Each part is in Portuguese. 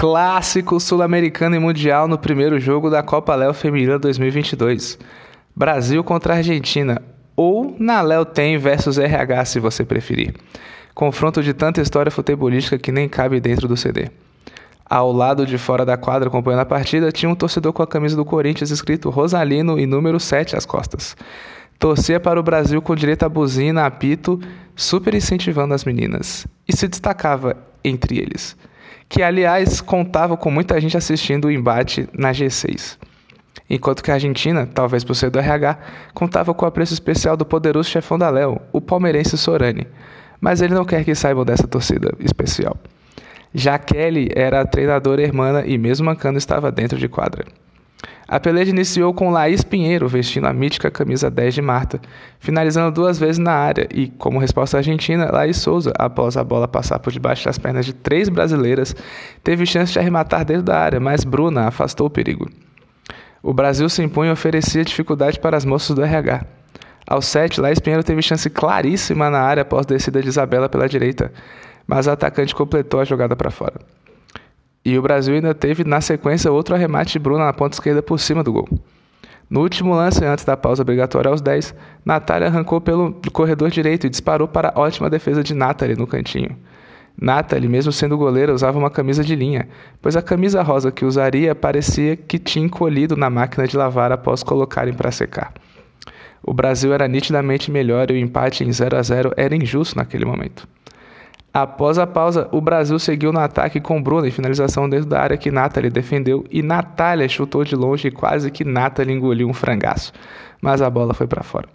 Clássico sul-americano e mundial no primeiro jogo da Copa Léo Feminina 2022. Brasil contra Argentina, ou na Léo Tem versus RH, se você preferir. Confronto de tanta história futebolística que nem cabe dentro do CD. Ao lado de fora da quadra, acompanhando a partida, tinha um torcedor com a camisa do Corinthians escrito Rosalino e número 7 às costas. Torcia para o Brasil com direito a buzina, apito, super incentivando as meninas. E se destacava entre eles que aliás contava com muita gente assistindo o embate na G6. Enquanto que a Argentina, talvez por ser do RH, contava com o apreço especial do poderoso chefão da Léo, o palmeirense Sorani. Mas ele não quer que saibam dessa torcida especial. Já Kelly era a treinadora irmã e mesmo mancando estava dentro de quadra. A peleja iniciou com Laís Pinheiro vestindo a mítica camisa 10 de Marta, finalizando duas vezes na área e, como resposta argentina, Laís Souza, após a bola passar por debaixo das pernas de três brasileiras, teve chance de arrematar dentro da área, mas Bruna afastou o perigo. O Brasil se impunha e oferecia dificuldade para as moças do RH. Ao 7, Laís Pinheiro teve chance claríssima na área após descida de Isabela pela direita, mas a atacante completou a jogada para fora. E o Brasil ainda teve, na sequência, outro arremate de Bruna na ponta esquerda por cima do gol. No último lance, antes da pausa obrigatória aos 10, Natália arrancou pelo corredor direito e disparou para a ótima defesa de Nathalie no cantinho. Nathalie, mesmo sendo goleira, usava uma camisa de linha, pois a camisa rosa que usaria parecia que tinha encolhido na máquina de lavar após colocarem para secar. O Brasil era nitidamente melhor e o empate em 0 a 0 era injusto naquele momento. Após a pausa, o Brasil seguiu no ataque com Bruno em finalização dentro da área que Nathalie defendeu e Natália chutou de longe e quase que Nathalie engoliu um frangaço, mas a bola foi para fora.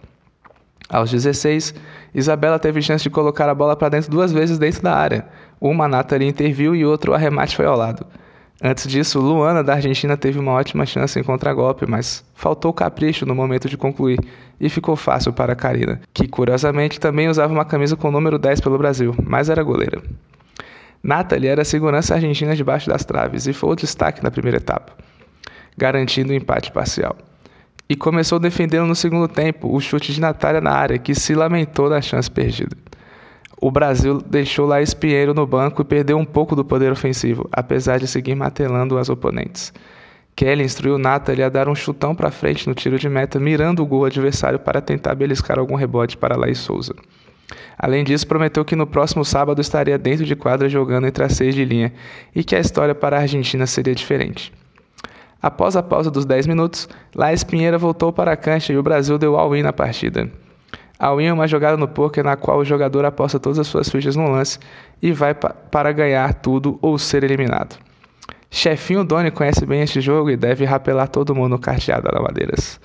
Aos 16, Isabela teve chance de colocar a bola para dentro duas vezes dentro da área. Uma Nathalie interviu e outro arremate foi ao lado. Antes disso, Luana da Argentina teve uma ótima chance em contragolpe, mas faltou capricho no momento de concluir e ficou fácil para Karina, que curiosamente também usava uma camisa com o número 10 pelo Brasil, mas era goleira. Nathalie era a segurança argentina debaixo das traves e foi o destaque na primeira etapa, garantindo o um empate parcial. E começou defendendo no segundo tempo o chute de Natália na área, que se lamentou da chance perdida o Brasil deixou lá Pinheiro no banco e perdeu um pouco do poder ofensivo, apesar de seguir matelando as oponentes. Kelly instruiu Nathalie a dar um chutão para frente no tiro de meta, mirando o gol adversário para tentar beliscar algum rebote para Laís Souza. Além disso, prometeu que no próximo sábado estaria dentro de quadra jogando entre as seis de linha e que a história para a Argentina seria diferente. Após a pausa dos 10 minutos, Laís Pinheiro voltou para a cancha e o Brasil deu all-in na partida. A win é uma jogada no poker na qual o jogador aposta todas as suas fichas no lance e vai pa para ganhar tudo ou ser eliminado. Chefinho Doni conhece bem este jogo e deve rapelar todo mundo no carteado da Madeiras.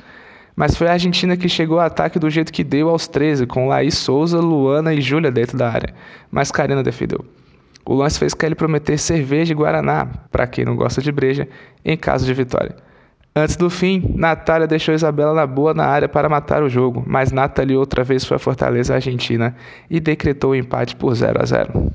Mas foi a Argentina que chegou ao ataque do jeito que deu aos 13, com Laís Souza, Luana e Júlia dentro da área, mas Karina defendeu. O lance fez Kelly prometer cerveja e guaraná, para quem não gosta de breja, em caso de vitória. Antes do fim, Natália deixou Isabela na boa na área para matar o jogo, mas Natália outra vez foi a fortaleza argentina e decretou o empate por 0 a 0.